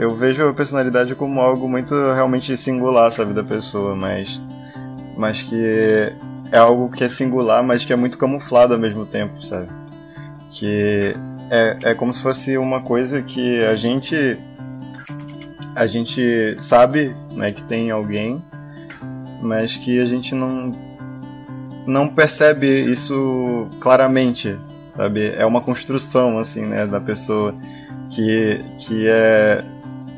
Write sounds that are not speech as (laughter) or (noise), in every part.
eu vejo a personalidade como algo muito realmente singular, sabe, da pessoa, mas mas que é algo que é singular, mas que é muito camuflado ao mesmo tempo, sabe? Que é, é como se fosse uma coisa que a gente a gente sabe, né, que tem alguém, mas que a gente não não percebe isso claramente, sabe? É uma construção assim, né, da pessoa que que é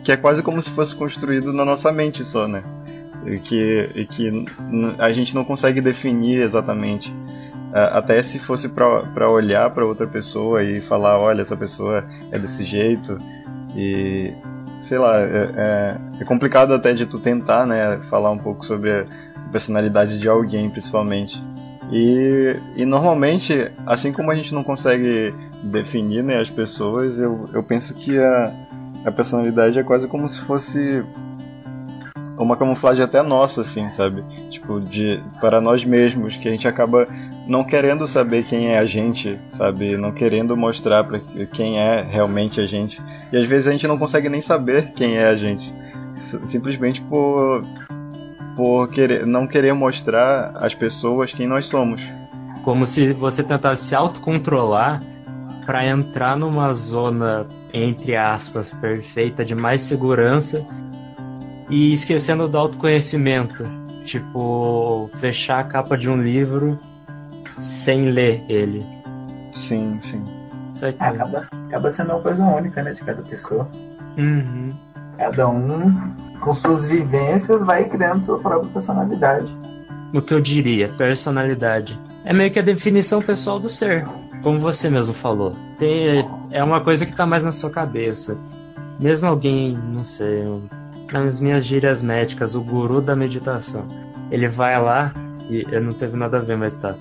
que é quase como se fosse construído na nossa mente só, né? E que, e que a gente não consegue definir exatamente. Até se fosse para olhar para outra pessoa e falar: olha, essa pessoa é desse jeito. E sei lá, é, é, é complicado até de tu tentar né, falar um pouco sobre a personalidade de alguém, principalmente. E, e normalmente, assim como a gente não consegue definir né, as pessoas, eu, eu penso que a, a personalidade é quase como se fosse uma camuflagem até nossa, assim, sabe? Tipo, de para nós mesmos, que a gente acaba não querendo saber quem é a gente, sabe? Não querendo mostrar para quem é realmente a gente. E às vezes a gente não consegue nem saber quem é a gente, simplesmente por por querer não querer mostrar às pessoas quem nós somos. Como se você tentasse se autocontrolar para entrar numa zona entre aspas perfeita de mais segurança e esquecendo do autoconhecimento. Tipo, fechar a capa de um livro sem ler ele. Sim, sim. É, acaba, acaba sendo uma coisa única, né, de cada pessoa. Uhum. Cada um, com suas vivências, vai criando sua própria personalidade. O que eu diria, personalidade. É meio que a definição pessoal do ser. Como você mesmo falou. Tem, é uma coisa que tá mais na sua cabeça. Mesmo alguém, não sei, nas minhas gírias médicas, o guru da meditação. Ele vai lá, e não teve nada a ver, mas tá.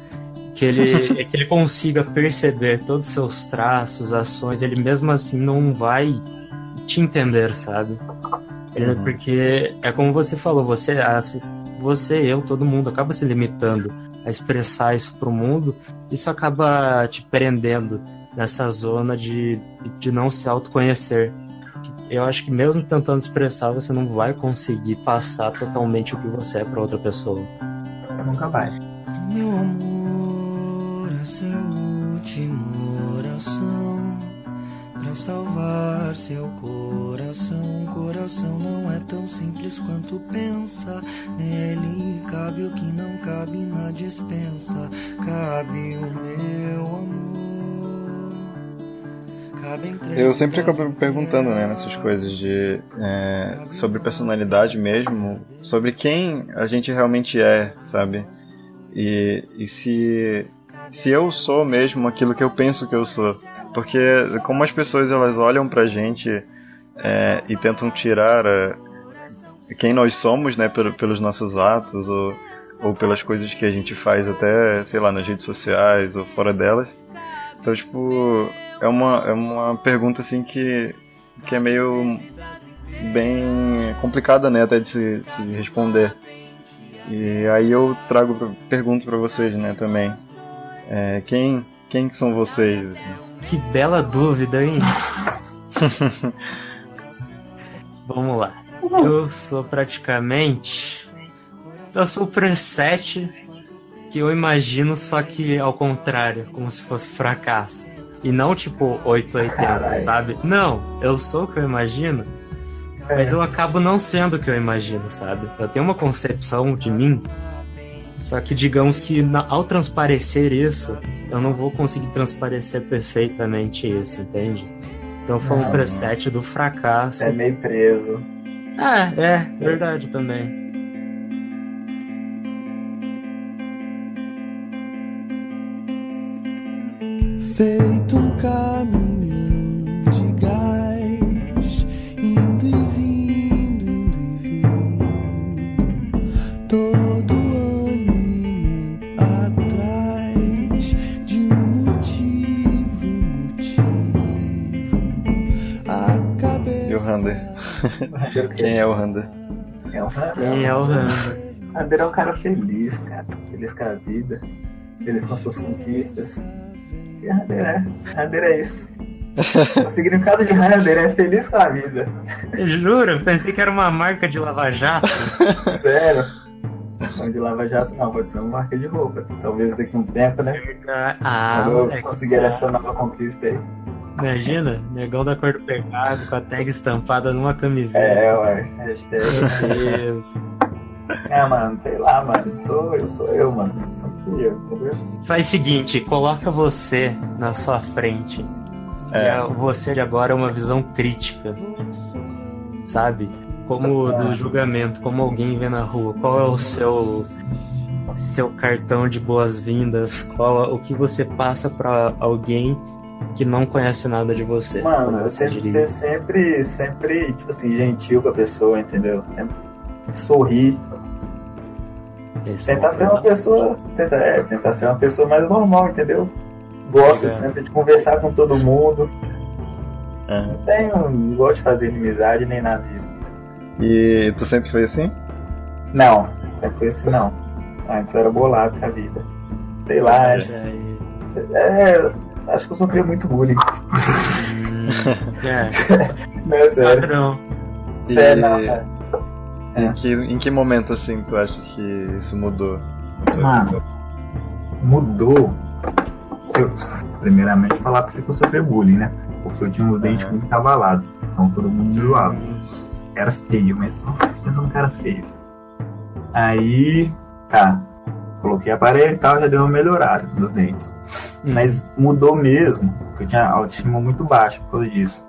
Que ele, (laughs) é que ele consiga perceber todos os seus traços, ações, ele mesmo assim não vai te entender, sabe? Ele, uhum. Porque é como você falou, você, você, eu, todo mundo acaba se limitando a expressar isso pro mundo, isso acaba te prendendo nessa zona de, de não se autoconhecer eu acho que mesmo tentando expressar, você não vai conseguir passar totalmente o que você é para outra pessoa. Nunca vai. Meu amor, essa é a última oração para salvar seu coração. Coração não é tão simples quanto pensa. Nele cabe o que não cabe na dispensa. Cabe o meu amor. Eu sempre acabo perguntando né, nessas coisas de é, sobre personalidade mesmo, sobre quem a gente realmente é, sabe? E, e se, se eu sou mesmo aquilo que eu penso que eu sou. Porque como as pessoas elas olham pra gente é, e tentam tirar é, quem nós somos, né, pelos nossos atos ou, ou pelas coisas que a gente faz até, sei lá, nas redes sociais ou fora delas. Então, tipo, é uma, é uma pergunta assim que, que é meio bem complicada né, até de se, se responder. E aí eu trago pergunto para vocês, né, também. É, quem quem são vocês? Assim? Que bela dúvida, hein? (laughs) Vamos lá. Eu sou praticamente eu sou o preset que eu imagino, só que ao contrário, como se fosse fracasso. E não tipo 880, sabe? Não, eu sou o que eu imagino, é. mas eu acabo não sendo o que eu imagino, sabe? Eu tenho uma concepção de mim, só que digamos que na, ao transparecer isso, eu não vou conseguir transparecer perfeitamente isso, entende? Então foi um preset do fracasso. É meio preso. É, é, Sim. verdade também. feito um caminhão de Quem é o Rander? É o Rander. Quem é o Rander? Rander é um cara feliz, cara. Feliz com a vida, feliz com as suas conquistas. Radeira é. Radeira é isso. (laughs) o significado de Rander é feliz com a vida. Juro, pensei que era uma marca de lava-jato. (laughs) Sério. Não de Lava Jato não, pode ser uma marca de roupa. Talvez daqui a um tempo, né? Ah, Quando eu moleque. conseguir essa nova conquista aí. Imagina, negão da cor do pecado com a tag estampada numa camiseta. É, ué. Hashtag. Meu Deus. É, mano, sei lá, mano. Sou eu, sou eu, mano. Sempre eu, entendeu? Faz o seguinte, coloca você na sua frente. É. você de agora é uma visão crítica. Sabe? Como do julgamento, como alguém vê na rua. Qual é o seu seu cartão de boas-vindas? Qual é- o que você passa pra alguém que não conhece nada de você? Mano, eu diria? ser sempre, sempre, tipo assim, gentil com a pessoa, entendeu? Sempre sorrir. Esse é Tentar uma ser uma pessoa. Tentar, é, tentar ser uma pessoa mais normal, entendeu? Gosto Legal. sempre de conversar com todo mundo. Aham. Não tenho. Não gosto de fazer inimizade nem nada disso. E tu sempre foi assim? Não, sempre foi assim não. Antes eu era bolado com a vida. Sei lá, É, é. Acho que eu sofria muito bullying. é, (laughs) Não, é sério. padrão. E Sério, não, sério. em, que, em que momento assim tu acha que isso mudou? Mano, mudou. Eu, primeiramente, falar porque eu sofri bullying, né? Porque eu tinha uns dentes muito cavalados. Então todo mundo me zoava. Era feio, mas nossa, pensa num cara feio. Aí, tá. Coloquei aparelho e tal, já deu uma melhorada nos dentes. Hum. Mas mudou mesmo, porque eu tinha autoestima muito baixa por causa disso.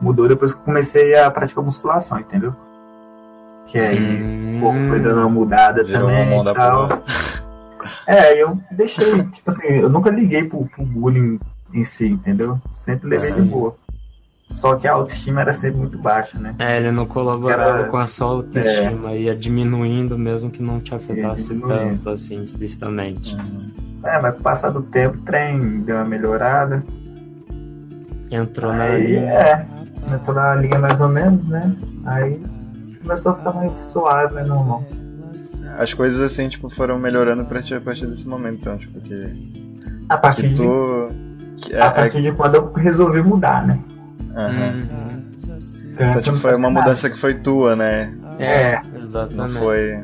Mudou depois que eu comecei a praticar musculação, entendeu? Que aí Hum, um pouco foi dando uma mudada Virou também uma e tal. (laughs) É, eu deixei, tipo assim, eu nunca liguei pro, pro bullying em si, entendeu? Sempre levei de boa. Só que a autoestima era sempre muito baixa, né? É, ele não colaborava Era- com a sua autoestima, ia diminuindo mesmo que não te afetasse tanto assim, explicitamente. É, mas com o passar do tempo o trem deu uma melhorada. Entrou na Aí, linha. é, entrou na liga mais ou menos, né? Aí começou a ficar mais suave, né, normal. As coisas assim, tipo, foram melhorando pra ti a partir desse momento, então, tipo, que, A partir, que de, tu. Que, é, a é, partir de quando eu resolvi mudar, né? Aham. Uhum. Então, tipo, foi uma mudança que foi tua, né? É, É. Não exatamente. foi,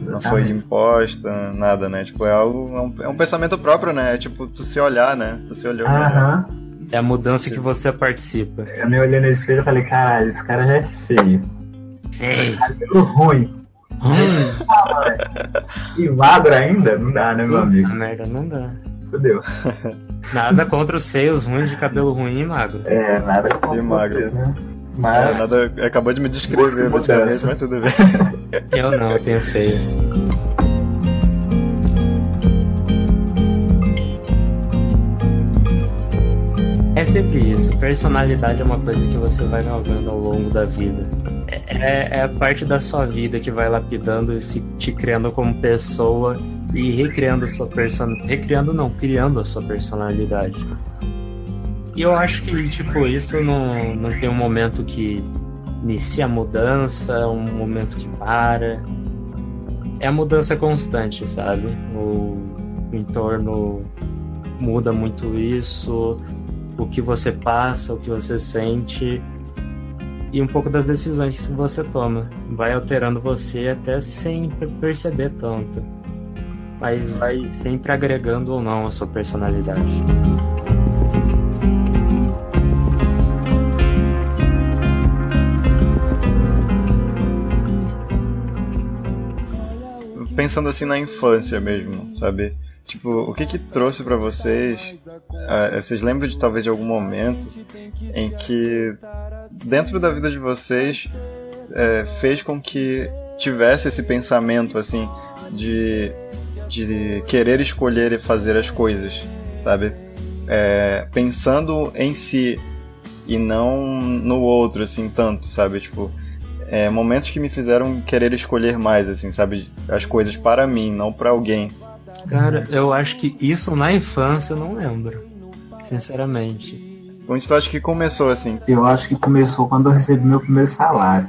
não foi imposta, nada, né? Tipo, é algo. É um, é um pensamento próprio, né? É tipo, tu se olhar, né? Tu se olhou. Aham. É a mudança que você participa. Eu me olhei no espelho e falei, caralho, esse cara já é feio. Ei, Cabelo ruim. hum, (laughs) E magro ainda? Não dá, né, meu amigo? merda não dá. Fudeu. (laughs) Nada contra os feios, ruins de cabelo ruim e magro. É, nada contra E magro. vocês, né? É, Mas, nada, acabou de me descrever praticamente, mas tudo bem. (laughs) Eu não, eu tenho feios. É sempre isso. Personalidade é uma coisa que você vai galgando ao longo da vida. É, é- é a parte da sua vida que vai lapidando e se te criando como pessoa e recriando a sua personalidade. Recriando não, criando a sua personalidade. E eu acho que, tipo, isso não, não tem um momento que inicia a mudança, um momento que para. É a mudança constante, sabe? O entorno muda muito isso, o que você passa, o que você sente e um pouco das decisões que você toma. Vai alterando você até sem per- perceber tanto. Mas vai sempre agregando ou não a sua personalidade. Pensando assim na infância mesmo, sabe? Tipo, o que que trouxe pra vocês? ah, vocês lembram de talvez de algum momento em que dentro da vida de vocês é, fez com que tivesse esse pensamento assim de de querer escolher e fazer as coisas, sabe? É, pensando em si e não no outro assim tanto, sabe? Tipo, é, momentos que me fizeram querer escolher mais, assim, sabe? As coisas para mim, não para alguém. Cara, eu acho que isso na infância eu não lembro. Sinceramente. Onde tu acha que começou assim? eu acho que começou quando eu recebi meu primeiro salário.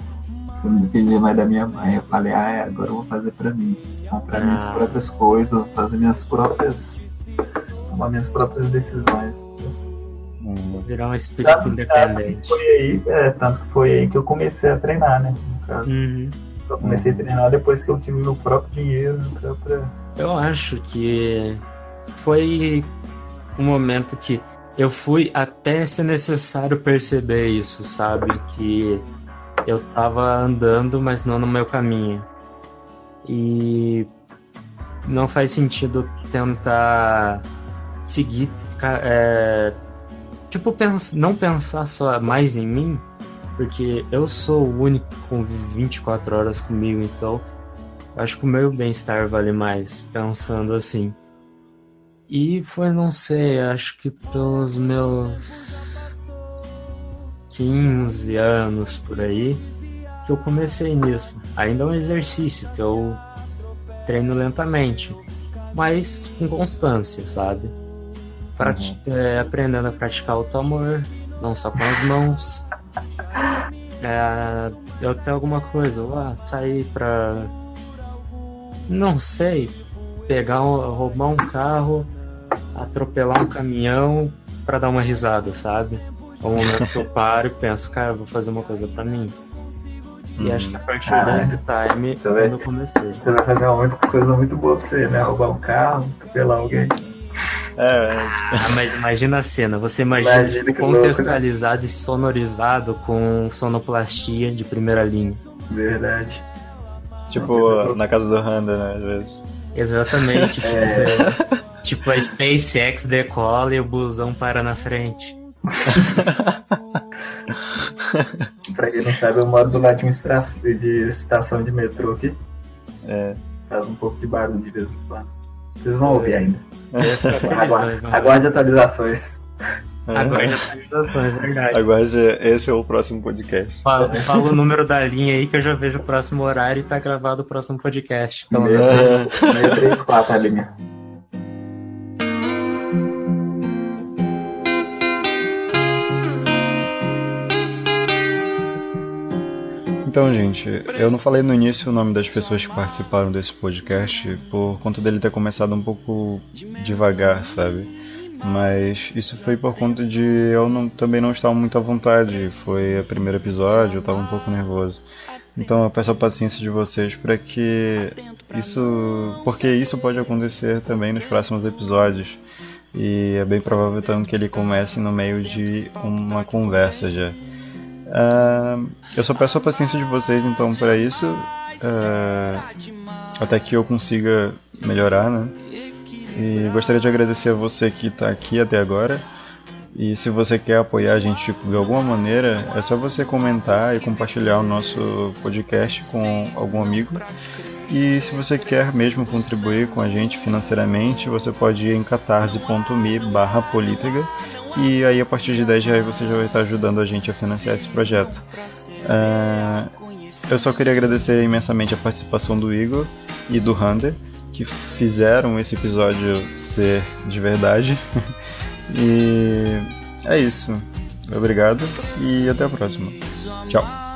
Eu não dependia mais da minha mãe. Eu falei, ah, é, agora eu vou fazer pra mim. Comprar minhas Ah. próprias coisas, fazer minhas próprias. tomar minhas próprias decisões. Hum. Virar um espírito Tanto, tanto independente. foi aí, é, tanto que foi aí que eu comecei a treinar, né? Uhum. Só comecei a treinar depois que eu tive meu próprio dinheiro, própria. Eu acho que foi um momento que eu fui até ser necessário perceber isso, sabe? Que eu tava andando, mas não no meu caminho. E não faz sentido tentar seguir. é, tipo, pens- não pensar só mais em mim, porque eu sou o único com 24 horas comigo, então acho que o meu bem-estar vale mais, pensando assim. E foi, não sei, acho que pelos meus 15 anos por aí que eu comecei nisso. Ainda é um exercício que eu treino lentamente, mas com constância, sabe? Prati- é, aprendendo a praticar auto-amor, não só com as mãos. É, eu tenho alguma coisa, ah, sair pra. Não sei, pegar um, roubar um carro, atropelar um caminhão pra dar uma risada, sabe? É o momento que eu paro e penso, cara, eu vou fazer uma coisa pra mim. E acho que a partir Caralho. desse time, Você vai- quando eu comecei. Você vai fazer uma muito- coisa muito boa pra você, né? Roubar um carro, atropelar alguém. É, Ah, mas imagina a cena, você imagina, Imagina que louco, né? contextualizado e sonorizado com sonoplastia de primeira linha. Verdade. tipo na casa do Randa, né? Às vezes. Exatamente. (laughs) É. tipo, tipo, a SpaceX decola e o busão para na frente. (laughs) (laughs) Pra quem não sabe, eu moro do lado de uma de estação de metrô aqui. É. Faz um pouco de barulho de vez em quando. Vocês vão ouvir ainda. (laughs) Aguarde, Aguarde, aguarde atualizações. aguarde atualizações, verdade. Aguarde, esse é o próximo podcast. Fala, fala o número da linha aí que eu já vejo o próximo horário e tá gravado o próximo podcast. Pelo menos. 634 a linha. Então, gente, eu não falei no início o nome das pessoas que participaram desse podcast por conta dele ter começado um pouco devagar, sabe? Mas isso foi por conta de eu não- também não estar muito à vontade. Foi o primeiro episódio, eu estava um pouco nervoso. Então eu peço a paciência de vocês para que isso. Porque isso pode acontecer também nos próximos episódios. E é bem provável então que ele comece no meio de uma conversa já. Eu só peço a paciência de vocês então para isso, ah, até que eu consiga melhorar, né? E gostaria de agradecer a você que está aqui até agora. E se você quer apoiar a gente tipo, de alguma maneira, é só você comentar e compartilhar o nosso podcast com algum amigo. E se você quer mesmo contribuir com a gente financeiramente, você pode ir em catarse.me barra e aí a partir de 10 reais você já vai estar ajudando a gente a financiar esse projeto. Ah, eu só queria agradecer imensamente a participação do Igor e do Hunter, que fizeram esse episódio ser de verdade. (laughs) e é isso. Obrigado e até a próxima. Tchau.